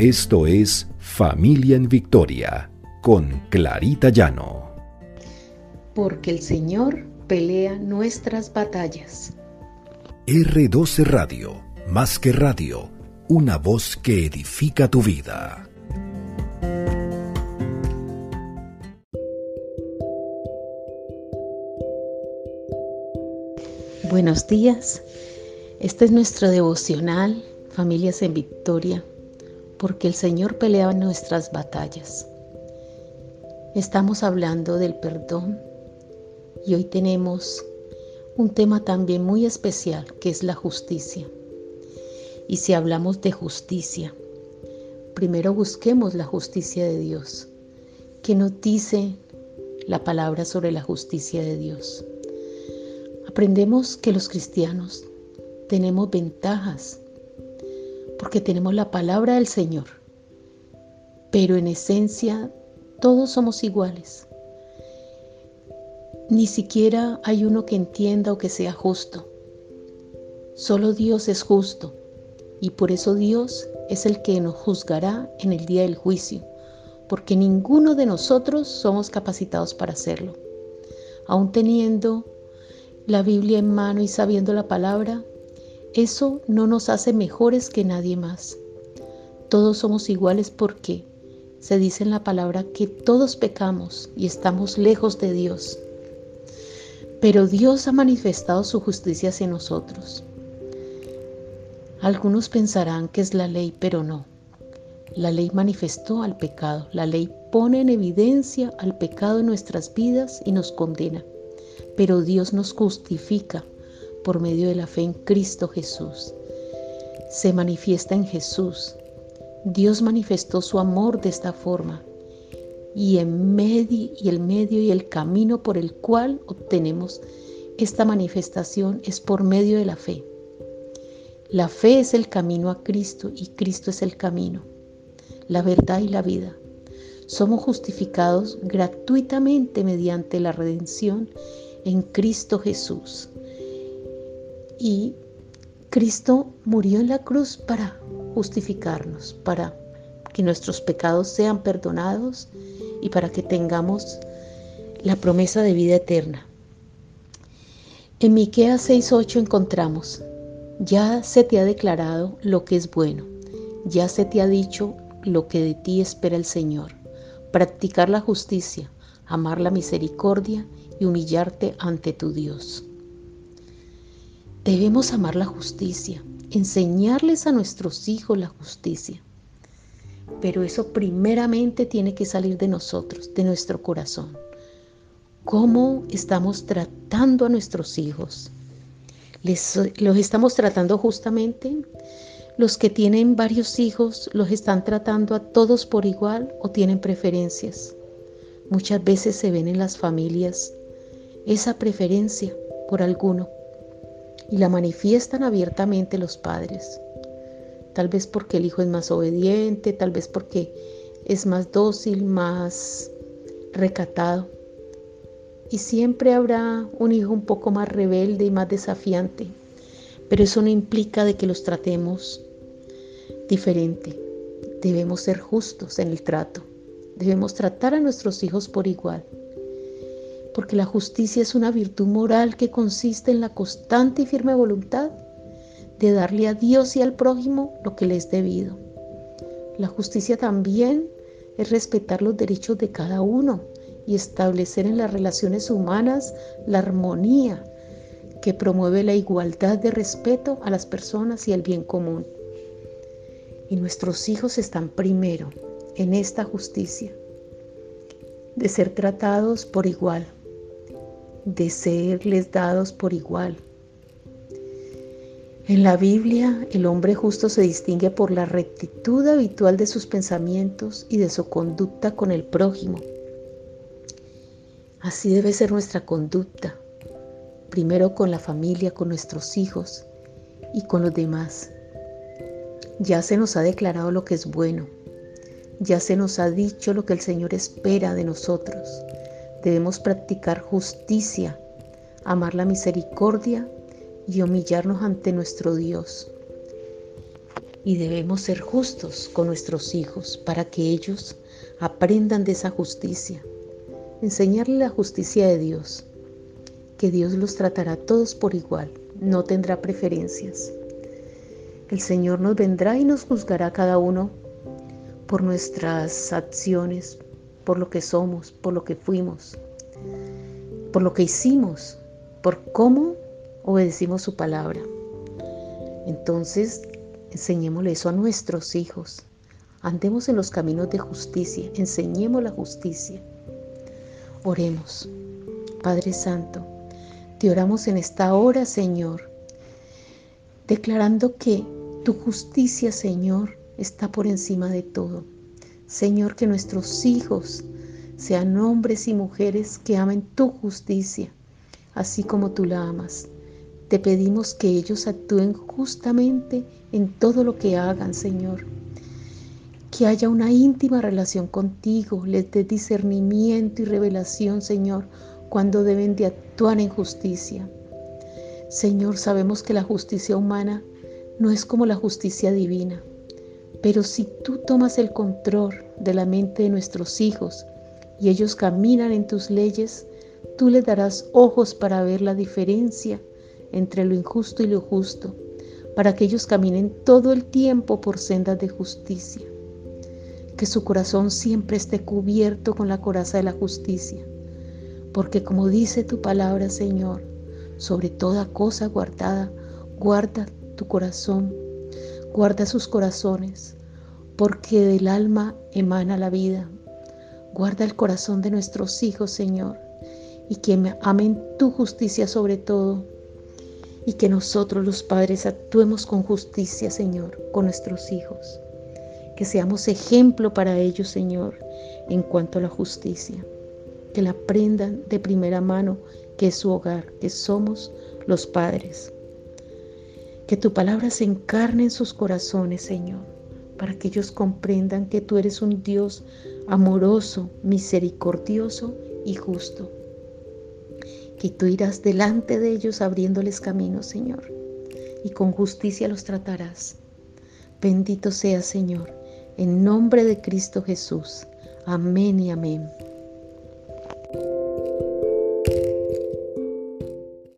Esto es Familia en Victoria con Clarita Llano. Porque el Señor pelea nuestras batallas. R12 Radio, más que radio, una voz que edifica tu vida. Buenos días. Este es nuestro devocional, Familias en Victoria, porque el Señor pelea nuestras batallas. Estamos hablando del perdón y hoy tenemos un tema también muy especial que es la justicia. Y si hablamos de justicia, primero busquemos la justicia de Dios. ¿Qué nos dice la palabra sobre la justicia de Dios? Aprendemos que los cristianos tenemos ventajas porque tenemos la palabra del Señor, pero en esencia todos somos iguales. Ni siquiera hay uno que entienda o que sea justo. Solo Dios es justo y por eso Dios es el que nos juzgará en el día del juicio, porque ninguno de nosotros somos capacitados para hacerlo. Aún teniendo la Biblia en mano y sabiendo la palabra, eso no nos hace mejores que nadie más. Todos somos iguales porque se dice en la palabra que todos pecamos y estamos lejos de Dios. Pero Dios ha manifestado su justicia hacia nosotros. Algunos pensarán que es la ley, pero no. La ley manifestó al pecado. La ley pone en evidencia al pecado en nuestras vidas y nos condena pero Dios nos justifica por medio de la fe en Cristo Jesús. Se manifiesta en Jesús. Dios manifestó su amor de esta forma y el medio y el camino por el cual obtenemos esta manifestación es por medio de la fe. La fe es el camino a Cristo y Cristo es el camino, la verdad y la vida. Somos justificados gratuitamente mediante la redención en Cristo Jesús. Y Cristo murió en la cruz para justificarnos, para que nuestros pecados sean perdonados y para que tengamos la promesa de vida eterna. En Miqueas 6:8 encontramos: Ya se te ha declarado lo que es bueno, ya se te ha dicho lo que de ti espera el Señor, practicar la justicia, amar la misericordia y humillarte ante tu Dios. Debemos amar la justicia, enseñarles a nuestros hijos la justicia. Pero eso primeramente tiene que salir de nosotros, de nuestro corazón. ¿Cómo estamos tratando a nuestros hijos? ¿Les, ¿Los estamos tratando justamente? ¿Los que tienen varios hijos los están tratando a todos por igual o tienen preferencias? Muchas veces se ven en las familias esa preferencia por alguno y la manifiestan abiertamente los padres. Tal vez porque el hijo es más obediente, tal vez porque es más dócil, más recatado. Y siempre habrá un hijo un poco más rebelde y más desafiante, pero eso no implica de que los tratemos diferente. Debemos ser justos en el trato. Debemos tratar a nuestros hijos por igual porque la justicia es una virtud moral que consiste en la constante y firme voluntad de darle a Dios y al prójimo lo que le es debido. La justicia también es respetar los derechos de cada uno y establecer en las relaciones humanas la armonía que promueve la igualdad de respeto a las personas y el bien común. Y nuestros hijos están primero en esta justicia, de ser tratados por igual de serles dados por igual. En la Biblia, el hombre justo se distingue por la rectitud habitual de sus pensamientos y de su conducta con el prójimo. Así debe ser nuestra conducta, primero con la familia, con nuestros hijos y con los demás. Ya se nos ha declarado lo que es bueno, ya se nos ha dicho lo que el Señor espera de nosotros. Debemos practicar justicia, amar la misericordia y humillarnos ante nuestro Dios. y debemos ser justos con nuestros hijos para que ellos aprendan de esa justicia. Enseñarle la justicia de Dios, que Dios los tratará a todos por igual, no tendrá preferencias. El Señor nos vendrá y nos juzgará cada uno por nuestras acciones, por lo que somos, por lo que fuimos, por lo que hicimos, por cómo obedecimos su palabra. Entonces, enseñémosle eso a nuestros hijos. Andemos en los caminos de justicia, enseñemos la justicia. Oremos. Padre Santo, te oramos en esta hora, Señor, declarando que tu justicia, Señor, está por encima de todo. Señor, que nuestros hijos sean hombres y mujeres que amen tu justicia, así como tú la amas. Te pedimos que ellos actúen justamente en todo lo que hagan, Señor. Que haya una íntima relación contigo, les dé discernimiento y revelación, Señor, cuando deben de actuar en justicia. Señor, sabemos que la justicia humana no es como la justicia divina, pero si tú tomas el control de la mente de nuestros hijos y ellos caminan en tus leyes, tú les darás ojos para ver la diferencia entre lo injusto y lo justo, para que ellos caminen todo el tiempo por sendas de justicia. Que su corazón siempre esté cubierto con la coraza de la justicia, porque como dice tu palabra, Señor, sobre toda cosa guardada, guarda tu corazón, guarda sus corazones, porque del alma emana la vida. Guarda el corazón de nuestros hijos, Señor, y que amen tu justicia sobre todo, y que nosotros los padres actuemos con justicia, Señor, con nuestros hijos. Que seamos ejemplo para ellos, Señor, en cuanto a la justicia. Que la aprendan de primera mano, que es su hogar, que somos los padres. Que tu palabra se encarne en sus corazones, Señor, para que ellos comprendan que tú eres un Dios amoroso, misericordioso y justo. Que tú irás delante de ellos abriéndoles camino, Señor, y con justicia los tratarás. Bendito sea, Señor, en nombre de Cristo Jesús. Amén y amén.